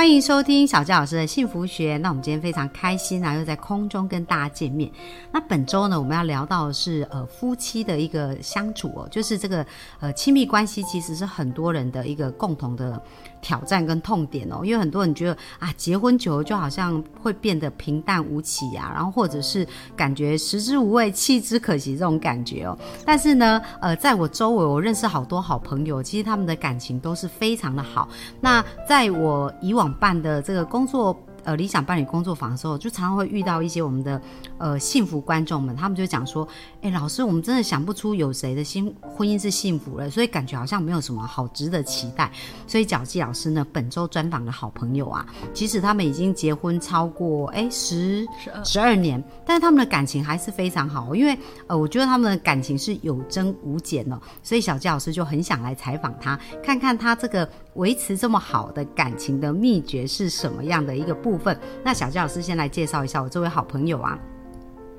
欢迎收听小佳老师的幸福学。那我们今天非常开心啊，又在空中跟大家见面。那本周呢，我们要聊到是呃夫妻的一个相处哦，就是这个呃亲密关系，其实是很多人的一个共同的挑战跟痛点哦。因为很多人觉得啊，结婚久了就好像会变得平淡无奇呀，然后或者是感觉食之无味，弃之可惜这种感觉哦。但是呢，呃，在我周围，我认识好多好朋友，其实他们的感情都是非常的好。那在我以往办的这个工作，呃，理想伴侣工作坊的时候，就常常会遇到一些我们的呃幸福观众们，他们就讲说，哎，老师，我们真的想不出有谁的新婚姻是幸福了，所以感觉好像没有什么好值得期待。所以角季老师呢，本周专访的好朋友啊，即使他们已经结婚超过哎十十二年，但是他们的感情还是非常好，因为呃，我觉得他们的感情是有增无减哦，所以小季老师就很想来采访他，看看他这个维持这么好的感情的秘诀是什么样的一个部分。那小鸡老师先来介绍一下我这位好朋友啊。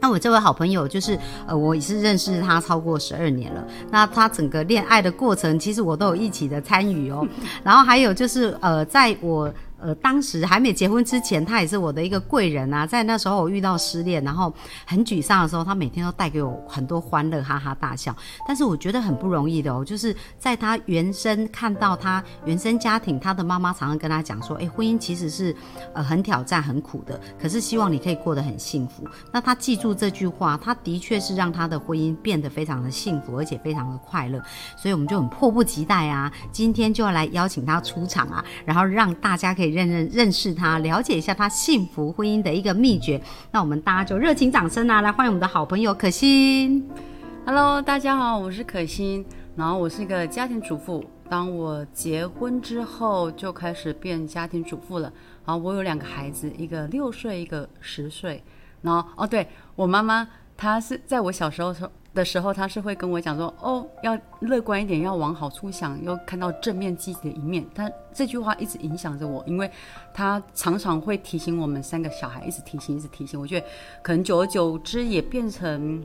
那我这位好朋友就是，呃，我也是认识他超过十二年了。那他整个恋爱的过程，其实我都有一起的参与哦。然后还有就是，呃，在我呃当时还没结婚之前，他也是我的一个贵人啊。在那时候我遇到失恋，然后很沮丧的时候，他每天都带给我很多欢乐，哈哈大笑。但是我觉得很不容易的哦，就是在他原生看到他原生家庭，他的妈妈常常跟他讲说，哎，婚姻其实是呃很挑战、很苦的，可是希望你可以过得很幸福。那他记住这句话，他的确是让他的婚姻变得非常的幸福，而且非常的快乐。所以我们就很迫不及待啊，今天就要来邀请他出场啊，然后让大家可以认认认识他，了解一下他幸福婚姻的一个秘诀。那我们大家就热情掌声啊，来欢迎我们的好朋友可心。Hello，大家好，我是可心，然后我是一个家庭主妇。当我结婚之后，就开始变家庭主妇了。然后我有两个孩子，一个六岁，一个十岁。然后哦，对我妈妈，她是在我小时候的时候，他是会跟我讲说，哦，要乐观一点，要往好处想，要看到正面积极的一面。他这句话一直影响着我，因为他常常会提醒我们三个小孩，一直提醒，一直提醒。我觉得可能久而久之也变成。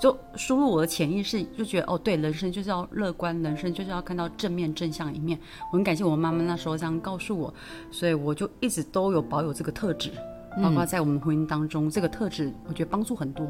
就输入我的潜意识，就觉得哦，对，人生就是要乐观，人生就是要看到正面正向一面。我很感谢我妈妈那时候这样告诉我，所以我就一直都有保有这个特质，包括在我们婚姻当中，这个特质我觉得帮助很多。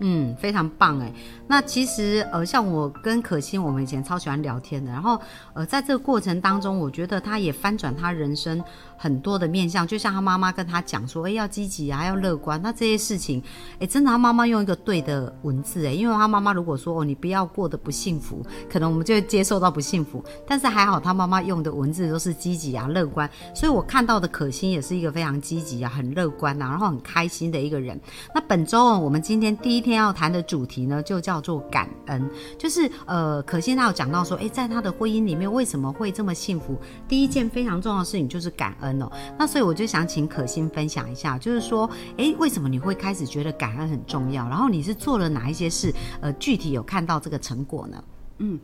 嗯，非常棒哎。那其实呃，像我跟可心，我们以前超喜欢聊天的。然后呃，在这个过程当中，我觉得他也翻转他人生很多的面向。就像他妈妈跟他讲说，哎，要积极啊，要乐观。那这些事情，哎，真的他妈妈用一个对的文字哎，因为他妈妈如果说哦，你不要过得不幸福，可能我们就会接受到不幸福。但是还好，他妈妈用的文字都是积极啊、乐观。所以我看到的可心也是一个非常积极啊、很乐观啊，然后很开心的一个人。那本周我们今天第一今天要谈的主题呢，就叫做感恩。就是呃，可心他有讲到说，诶，在他的婚姻里面为什么会这么幸福？第一件非常重要的事情就是感恩哦。那所以我就想请可心分享一下，就是说，诶，为什么你会开始觉得感恩很重要？然后你是做了哪一些事？呃，具体有看到这个成果呢？嗯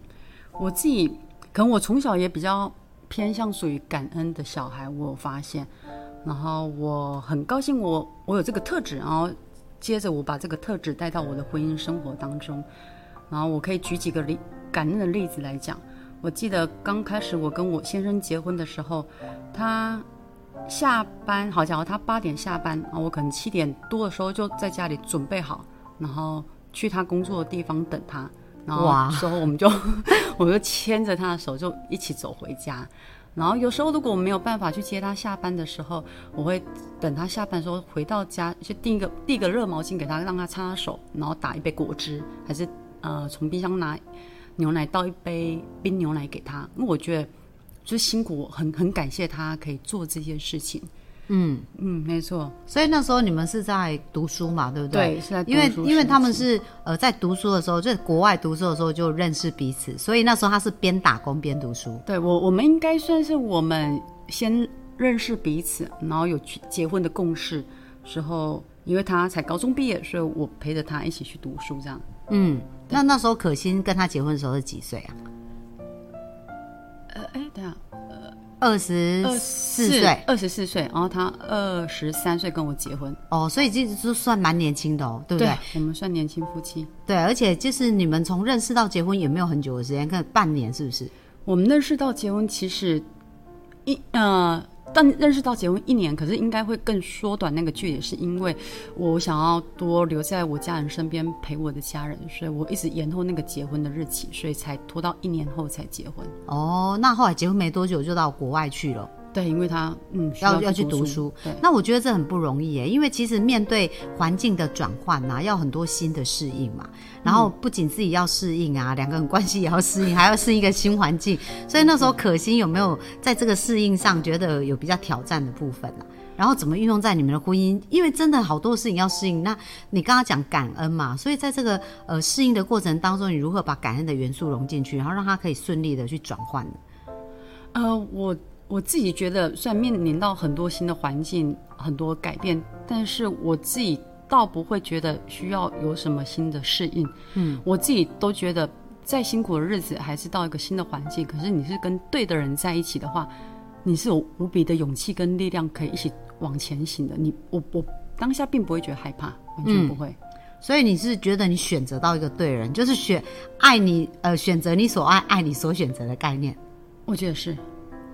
我自己可能我从小也比较偏向属于感恩的小孩，我发现，然后我很高兴我我有这个特质，然后接着我把这个特质带到我的婚姻生活当中，然后我可以举几个例感恩的例子来讲。我记得刚开始我跟我先生结婚的时候，他下班，好，家伙他八点下班，然后我可能七点多的时候就在家里准备好，然后去他工作的地方等他。然后哇之后我们就 我就牵着他的手就一起走回家。然后有时候如果我没有办法去接他下班的时候，我会等他下班的时候回到家，去递一个递个热毛巾给他，让他擦擦手，然后打一杯果汁，还是呃从冰箱拿牛奶倒一杯冰牛奶给他。因为我觉得就辛苦，很很感谢他可以做这件事情。嗯，嗯，没错，所以那时候你们是在读书嘛，对不对？对，是在读因为因为他们是呃在读书的时候，就国外读书的时候就认识彼此，所以那时候他是边打工边读书。对我，我们应该算是我们先认识彼此，然后有去结婚的共识时候，因为他才高中毕业，所以我陪着他一起去读书，这样。嗯，那那时候可心跟他结婚的时候是几岁啊？呃，哎，等下，二十四岁二十四岁，然后他二十三岁跟我结婚，哦，所以这就算蛮年轻的哦，对不对？我们算年轻夫妻。对，而且就是你们从认识到结婚也没有很久的时间，看半年是不是？我们认识到结婚其实一呃。但认识到结婚一年，可是应该会更缩短那个距离，是因为我想要多留在我家人身边陪我的家人，所以我一直延后那个结婚的日期，所以才拖到一年后才结婚。哦，那后来结婚没多久就到国外去了。对，因为他嗯要要去读书，对，那我觉得这很不容易耶，因为其实面对环境的转换呐，要很多新的适应嘛。然后不仅自己要适应啊，两个人关系也要适应，还要适应一个新环境。所以那时候可心有没有在这个适应上觉得有比较挑战的部分呢？然后怎么运用在你们的婚姻？因为真的好多事情要适应。那你刚刚讲感恩嘛，所以在这个呃适应的过程当中，你如何把感恩的元素融进去，然后让它可以顺利的去转换呢？呃，我。我自己觉得，虽然面临到很多新的环境、很多改变，但是我自己倒不会觉得需要有什么新的适应。嗯，我自己都觉得，再辛苦的日子，还是到一个新的环境。可是你是跟对的人在一起的话，你是有无比的勇气跟力量，可以一起往前行的。你我我当下并不会觉得害怕，完全不会。所以你是觉得你选择到一个对人，就是选爱你，呃，选择你所爱，爱你所选择的概念。我觉得是。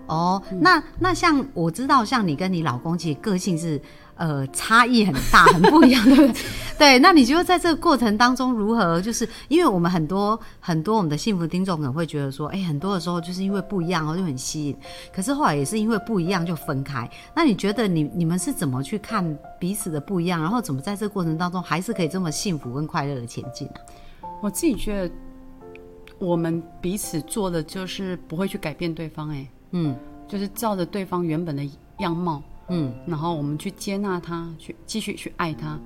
哦，那那像我知道，像你跟你老公其实个性是呃差异很大，很不一样，对不对？对，那你觉得在这个过程当中如何？就是因为我们很多很多我们的幸福听众可能会觉得说，哎，很多的时候就是因为不一样哦就很吸引，可是后来也是因为不一样就分开。那你觉得你你们是怎么去看彼此的不一样，然后怎么在这个过程当中还是可以这么幸福跟快乐的前进呢？我自己觉得我们彼此做的就是不会去改变对方，哎。嗯，就是照着对方原本的样貌，嗯，然后我们去接纳他，去继续去爱他。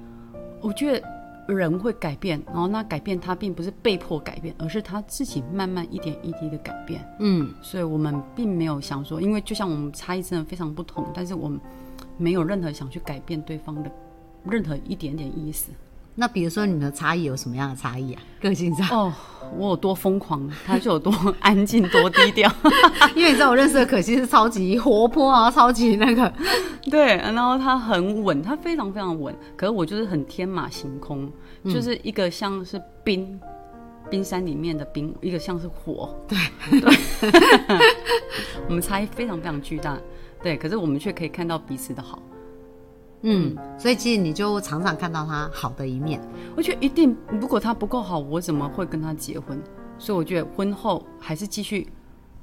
我觉得人会改变，然后那改变他并不是被迫改变，而是他自己慢慢一点一滴的改变。嗯，所以我们并没有想说，因为就像我们差异真的非常不同，但是我们没有任何想去改变对方的任何一点点意思。那比如说你们的差异有什么样的差异啊？个性上哦，我有多疯狂，他就有多 安静，多低调。因为你知道我认识的可惜是超级活泼啊，超级那个，对。然后他很稳，他非常非常稳。可是我就是很天马行空，就是一个像是冰冰山里面的冰，一个像是火。对对，我们差异非常非常巨大。对，可是我们却可以看到彼此的好。嗯，所以其实你就常常看到他好的一面。我觉得一定，如果他不够好，我怎么会跟他结婚？所以我觉得婚后还是继续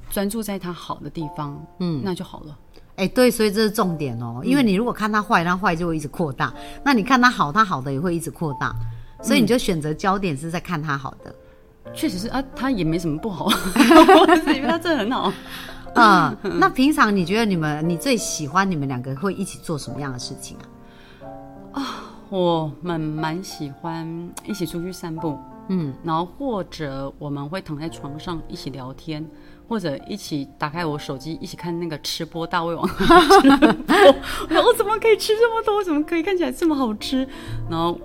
专注在他好的地方，嗯，那就好了。哎，对，所以这是重点哦。因为你如果看他坏，他坏就会一直扩大；那你看他好，他好的也会一直扩大。所以你就选择焦点是在看他好的。确实是啊，他也没什么不好，因为他真的很好。嗯，那平常你觉得你们你最喜欢你们两个会一起做什么样的事情啊？啊，我们蛮喜欢一起出去散步，嗯，然后或者我们会躺在床上一起聊天，或者一起打开我手机一起看那个吃播大胃王，然后怎么可以吃这么多？怎么可以看起来这么好吃？然后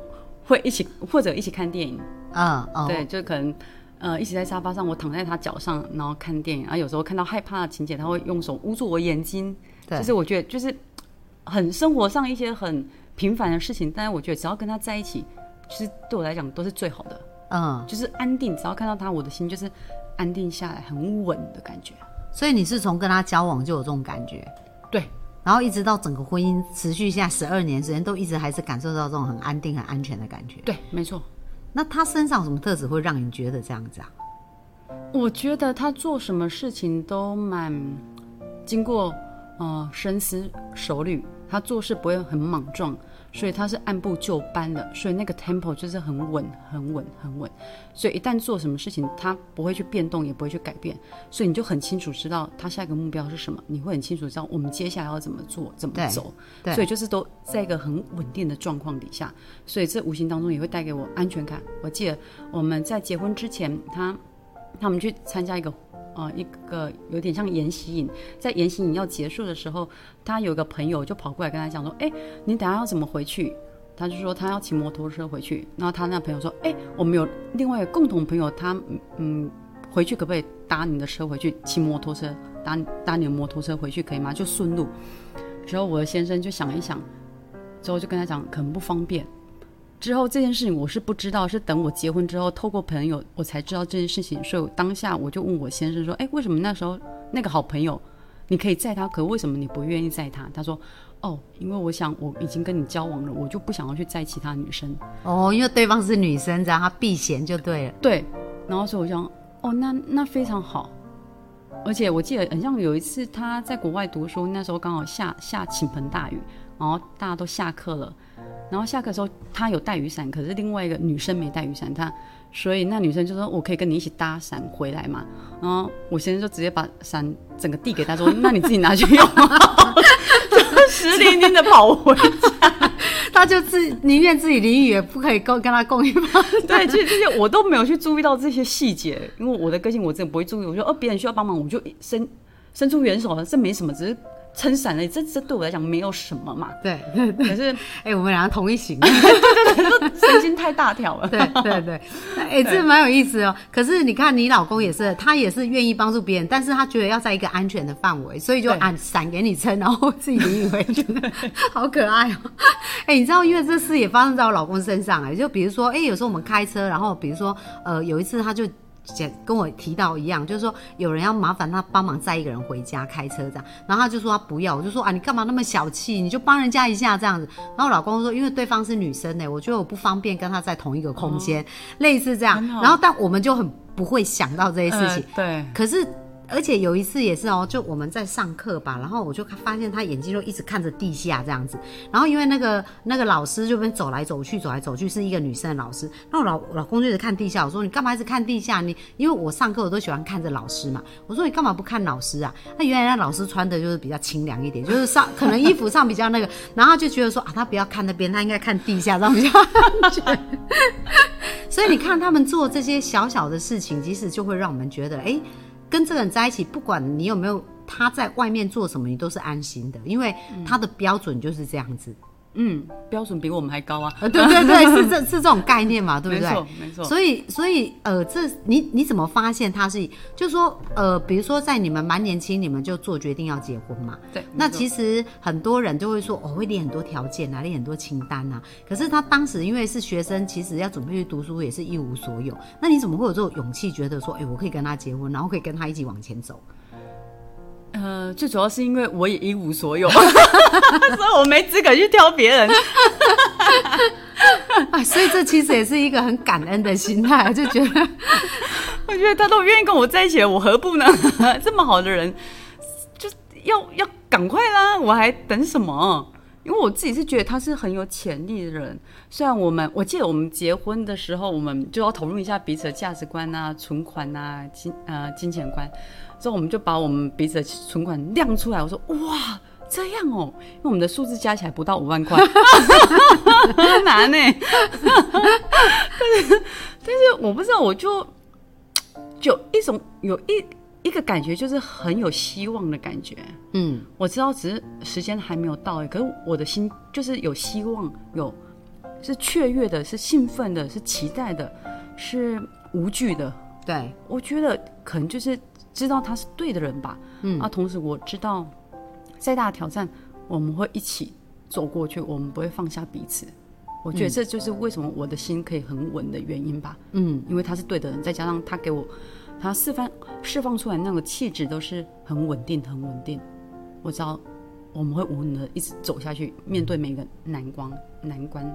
会一起或者一起看电影，啊，对，就可能。呃，一起在沙发上，我躺在他脚上，然后看电影。啊，有时候看到害怕的情节，他会用手捂住我眼睛。对，就是我觉得就是很生活上一些很平凡的事情，但是我觉得只要跟他在一起，其实对我来讲都是最好的。嗯，就是安定，只要看到他，我的心就是安定下来，很稳的感觉。所以你是从跟他交往就有这种感觉？对，然后一直到整个婚姻持续下十二年时间，都一直还是感受到这种很安定、很安全的感觉。对，没错。那他身上什么特质会让你觉得这样子啊？我觉得他做什么事情都蛮经过呃深思熟虑，他做事不会很莽撞。所以他是按部就班的，所以那个 tempo 就是很稳、很稳、很稳。所以一旦做什么事情，他不会去变动，也不会去改变。所以你就很清楚知道他下一个目标是什么，你会很清楚知道我们接下来要怎么做、怎么走。所以就是都在一个很稳定的状况底下，所以这无形当中也会带给我安全感。我记得我们在结婚之前，他他们去参加一个。呃，一个有点像延禧影，在延禧影要结束的时候，他有个朋友就跑过来跟他讲说：“哎，你等下要怎么回去？”他就说他要骑摩托车回去。然后他那朋友说：“哎，我们有另外一个共同朋友，他嗯回去可不可以搭你的车回去？骑摩托车搭搭你的摩托车回去可以吗？就顺路。之后我的先生就想一想，之后就跟他讲可能不方便。之后这件事情我是不知道，是等我结婚之后透过朋友我才知道这件事情，所以当下我就问我先生说：“哎，为什么那时候那个好朋友你可以载他，可为什么你不愿意载他？”他说：“哦，因为我想我已经跟你交往了，我就不想要去载其他女生。”哦，因为对方是女生，这样他避嫌就对了。对，然后所以我想，哦，那那非常好。而且我记得很像有一次他在国外读书，那时候刚好下下倾盆大雨，然后大家都下课了。然后下课的时候，他有带雨伞，可是另外一个女生没带雨伞，他所以那女生就说：“我可以跟你一起搭伞回来嘛？”然后我先生就直接把伞整个递给他，说：“那你自己拿去用。”就湿淋淋的跑回家，他就自宁愿自己淋雨，也不可以跟跟他共一帮。对，其实这些我都没有去注意到这些细节，因为我的个性我真的不会注意。我说哦，别人需要帮忙，我就伸伸出援手了，这没什么，只是。撑伞了，这这对我来讲没有什么嘛。对，可是哎，我们两个同一型，对对对，神经太大条了。对对对，哎，这蛮有意思哦。可是你看，你老公也是，他也是愿意帮助别人，但是他觉得要在一个安全的范围，所以就按伞给你撑，然后自己淋雨回去，好可爱哦。哎，你知道，因为这事也发生在我老公身上哎，就比如说，哎，有时候我们开车，然后比如说，呃，有一次他就。跟我提到一样，就是说有人要麻烦他帮忙载一个人回家开车这样，然后他就说他不要，我就说啊你干嘛那么小气，你就帮人家一下这样子。然后老公说因为对方是女生呢，我觉得我不方便跟他在同一个空间，类似这样。然后但我们就很不会想到这些事情，对，可是。而且有一次也是哦，就我们在上课吧，然后我就发现他眼睛就一直看着地下这样子。然后因为那个那个老师就边走来走去，走来走去，是一个女生的老师。那我老老公就一直看地下，我说你干嘛一直看地下？你因为我上课我都喜欢看着老师嘛。我说你干嘛不看老师啊？那原来那老师穿的就是比较清凉一点，就是上可能衣服上比较那个，然后就觉得说啊，他不要看那边，他应该看地下这样比较。所以你看他们做这些小小的事情，其实就会让我们觉得哎。跟这个人在一起，不管你有没有他在外面做什么，你都是安心的，因为他的标准就是这样子。嗯，标准比我们还高啊！对对对，是这 是这种概念嘛，对不对？没错没错。所以所以呃，这你你怎么发现他是？就是说呃，比如说在你们蛮年轻，你们就做决定要结婚嘛。对。那其实很多人就会说，我会列很多条件啊，列很多清单啊。可是他当时因为是学生，其实要准备去读书也是一无所有。那你怎么会有这种勇气，觉得说，哎，我可以跟他结婚，然后可以跟他一起往前走？呃，最主要是因为我也一无所有，所以我没资格去挑别人。啊，所以这其实也是一个很感恩的心态，就觉得，我觉得他都愿意跟我在一起，我何不呢？这么好的人，就要要赶快啦！我还等什么？因为我自己是觉得他是很有潜力的人。虽然我们，我记得我们结婚的时候，我们就要讨论一下彼此的价值观啊、存款啊、金呃金钱观。之后我们就把我们彼此的存款亮出来。我说：“哇，这样哦，因为我们的数字加起来不到五万块，难呢。但是，但是我不知道，我就就一种有一一个感觉，就是很有希望的感觉。嗯，我知道，只是时间还没有到，可是我的心就是有希望，有是雀跃的，是兴奋的，是期待的，是无惧的。对，我觉得可能就是。知道他是对的人吧，嗯，啊，同时我知道再大的挑战，我们会一起走过去，我们不会放下彼此。我觉得这就是为什么我的心可以很稳的原因吧，嗯，因为他是对的人，再加上他给我他释放释放出来那个气质都是很稳定，很稳定。我知道我们会无能的一直走下去，面对每个难关难关。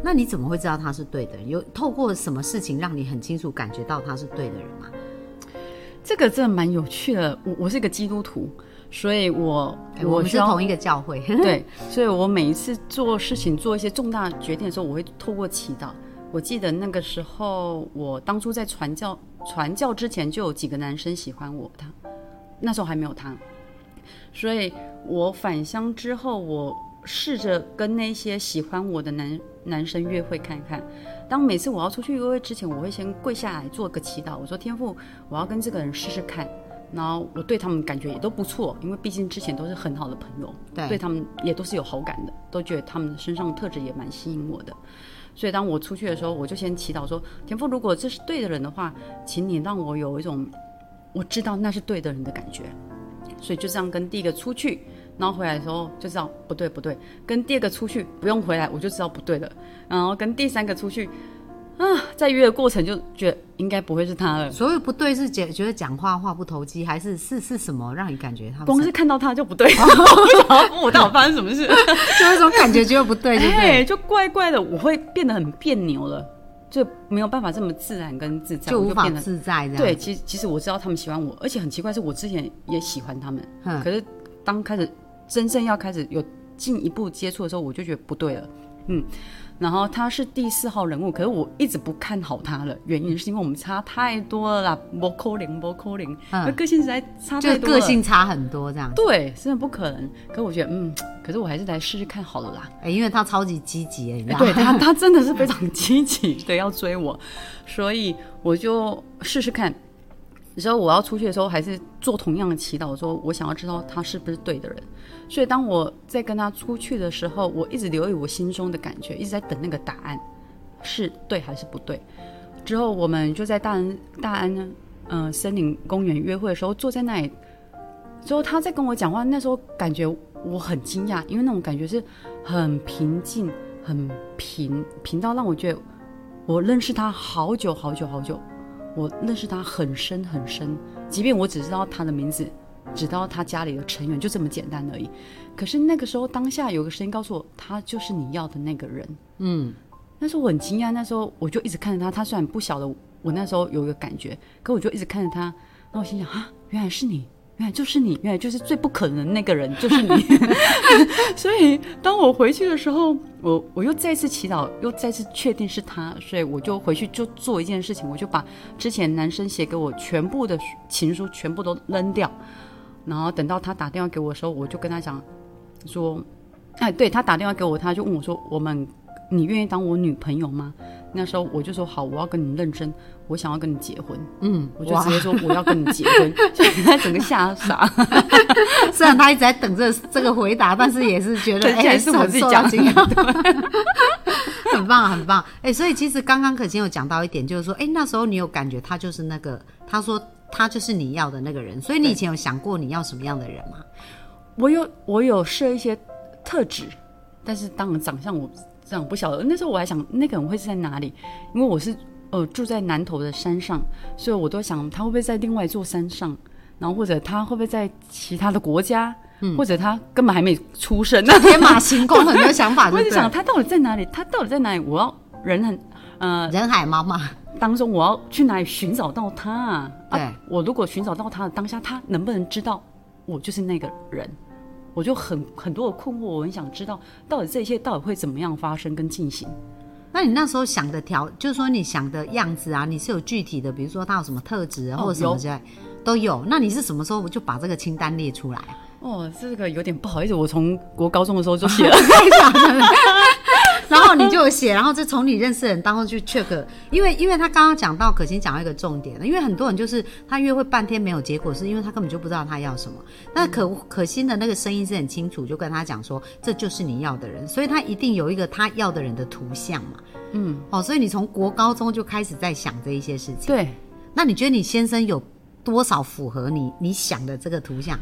那你怎么会知道他是对的人？有透过什么事情让你很清楚感觉到他是对的人吗？这个真的蛮有趣的。我我是一个基督徒，所以我我是同一个教会。对，所以我每一次做事情、做一些重大决定的时候，我会透过祈祷。我记得那个时候，我当初在传教传教之前，就有几个男生喜欢我，他那时候还没有他，所以我返乡之后，我试着跟那些喜欢我的男男生约会看看。当每次我要出去约会之前，我会先跪下来做个祈祷。我说：“天父，我要跟这个人试试看。”然后我对他们感觉也都不错，因为毕竟之前都是很好的朋友，对他们也都是有好感的，都觉得他们身上的特质也蛮吸引我的。所以当我出去的时候，我就先祈祷说：“天父，如果这是对的人的话，请你让我有一种我知道那是对的人的感觉。”所以就这样跟第一个出去，然后回来的时候就知道不对不对，跟第二个出去不用回来我就知道不对了，然后跟第三个出去。啊，在约的过程就觉得应该不会是他了。所谓不对是觉觉得讲话话不投机，还是是是什么让你感觉他光是看到他就不对？我不晓得我到底发生什么事，就有一种感觉觉得不对，对不对？就怪怪的，我会变得很别扭了，就没有办法这么自然跟自在，就无法自在这样。对，其实其实我知道他们喜欢我，而且很奇怪是我之前也喜欢他们，可是当开始真正要开始有进一步接触的时候，我就觉得不对了，嗯。然后他是第四号人物，可是我一直不看好他了。原因是因为我们差太多了啦，不扣零，不扣零，个性实在差太多个性差很多这样。对，真的不可能。可我觉得，嗯，可是我还是来试试看好了啦。哎，因为他超级积极，你知道对他，他真的是非常积极的要追我，所以我就试试看。时候我要出去的时候，还是做同样的祈祷，说我想要知道他是不是对的人。所以当我在跟他出去的时候，我一直留意我心中的感觉，一直在等那个答案，是对还是不对。之后我们就在大安大安呢，嗯，森林公园约会的时候，坐在那里，之后他在跟我讲话，那时候感觉我很惊讶，因为那种感觉是很平静、很平平到让我觉得我认识他好久好久好久。我认识他很深很深，即便我只知道他的名字，只知道他家里的成员，就这么简单而已。可是那个时候，当下有个声音告诉我，他就是你要的那个人。嗯，那时候我很惊讶，那时候我就一直看着他。他虽然不晓得我那时候有一个感觉，可我就一直看着他。那我心想啊，原来是你。原来就是你，原来就是最不可能的那个人，就是你。所以当我回去的时候，我我又再次祈祷，又再次确定是他，所以我就回去就做一件事情，我就把之前男生写给我全部的情书全部都扔掉，然后等到他打电话给我的时候，我就跟他讲说，哎，对他打电话给我，他就问我说，我们你愿意当我女朋友吗？那时候我就说好，我要跟你认真，我想要跟你结婚。嗯，我就直接说我要跟你结婚，他整个吓傻。虽然他一直在等这这个回答，但是也是觉得哎，是我自己讲的，很棒很棒。哎，所以其实刚刚可心有讲到一点，就是说，哎，那时候你有感觉他就是那个，他说他就是你要的那个人。所以你以前有想过你要什么样的人吗？我有我有设一些特质，但是当然长相我。这样不晓得，那时候我还想那个人会是在哪里，因为我是呃住在南头的山上，所以我都想他会不会在另外一座山上，然后或者他会不会在其他的国家，或者他根本还没出生，天马行空很多想法。我就想他到底在哪里？他到底在哪里？我要人很呃人海茫茫当中，我要去哪里寻找到他？对，我如果寻找到他的当下，他能不能知道我就是那个人？我就很很多的困惑，我很想知道到底这一切到底会怎么样发生跟进行。那你那时候想的条，就是说你想的样子啊，你是有具体的，比如说他有什么特质或者什么之类都有。那你是什么时候就把这个清单列出来？哦，这个有点不好意思，我从国高中的时候就写了。然后你就写，然后就从你认识的人当中去 check，因为因为他刚刚讲到可心讲到一个重点，因为很多人就是他约会半天没有结果，是因为他根本就不知道他要什么。那可可心的那个声音是很清楚，就跟他讲说这就是你要的人，所以他一定有一个他要的人的图像嘛。嗯，哦，所以你从国高中就开始在想这一些事情。对，那你觉得你先生有多少符合你你想的这个图像？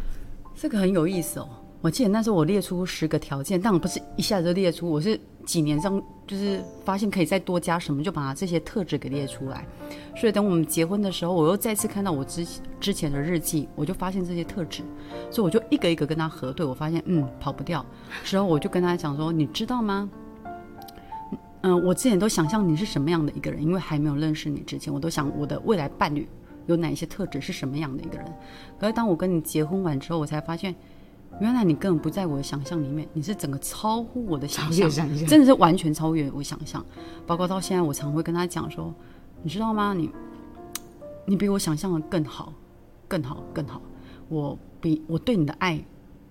这个很有意思哦。我记得那时候我列出十个条件，但我不是一下子列出，我是几年中就是发现可以再多加什么，就把这些特质给列出来。所以等我们结婚的时候，我又再次看到我之之前的日记，我就发现这些特质，所以我就一个一个跟他核对，我发现嗯跑不掉。之后我就跟他讲说，你知道吗？嗯，我之前都想象你是什么样的一个人，因为还没有认识你之前，我都想我的未来伴侣有哪一些特质是什么样的一个人。可是当我跟你结婚完之后，我才发现。原来你根本不在我的想象里面，你是整个超乎我的想象，真的是完全超越我想象。包括到现在，我常会跟他讲说，你知道吗？你，你比我想象的更好，更好，更好。我比我对你的爱，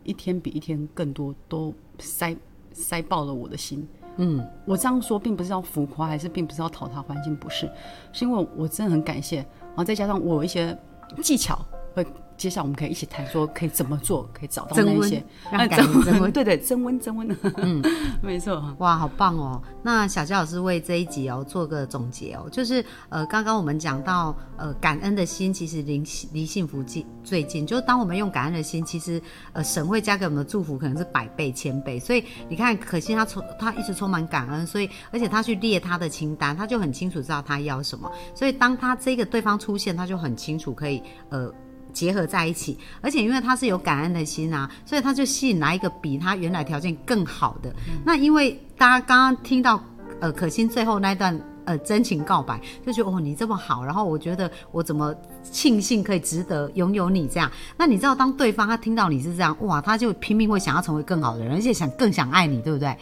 一天比一天更多，都塞塞爆了我的心。嗯，我这样说并不是要浮夸，还是并不是要讨他欢心，不是，是因为我真的很感谢。然后再加上我有一些技巧会。接下来我们可以一起谈说可以怎么做，可以找到那些让哎感情增温 对对，增温增温，嗯，没错，哇，好棒哦！那小佳老师为这一集哦做个总结哦，就是呃，刚刚我们讲到呃，感恩的心其实离离幸福近最近，就是当我们用感恩的心，其实呃，神会加给我们的祝福可能是百倍千倍。所以你看，可惜他充他一直充满感恩，所以而且他去列他的清单，他就很清楚知道他要什么。所以当他这个对方出现，他就很清楚可以呃。结合在一起，而且因为他是有感恩的心啊，所以他就吸引来一个比他原来条件更好的。那因为大家刚刚听到呃可心最后那段呃真情告白，就觉得哦你这么好，然后我觉得我怎么庆幸可以值得拥有你这样。那你知道当对方他听到你是这样，哇，他就拼命会想要成为更好的人，而且想更想爱你，对不对？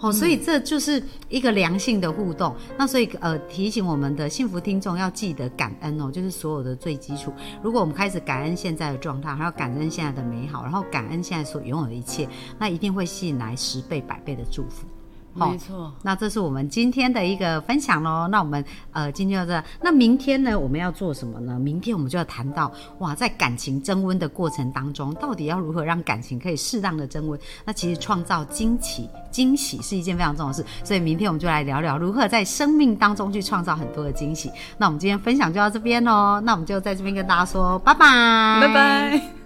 哦，所以这就是一个良性的互动。那所以呃，提醒我们的幸福听众要记得感恩哦，就是所有的最基础。如果我们开始感恩现在的状态，还要感恩现在的美好，然后感恩现在所拥有的一切，那一定会吸引来十倍、百倍的祝福。好没错。那这是我们今天的一个分享喽。那我们呃今天就这，那明天呢我们要做什么呢？明天我们就要谈到哇，在感情增温的过程当中，到底要如何让感情可以适当的增温？那其实创造惊喜，惊喜是一件非常重要的事。所以明天我们就来聊聊如何在生命当中去创造很多的惊喜。那我们今天分享就到这边喽。那我们就在这边跟大家说拜拜，拜拜。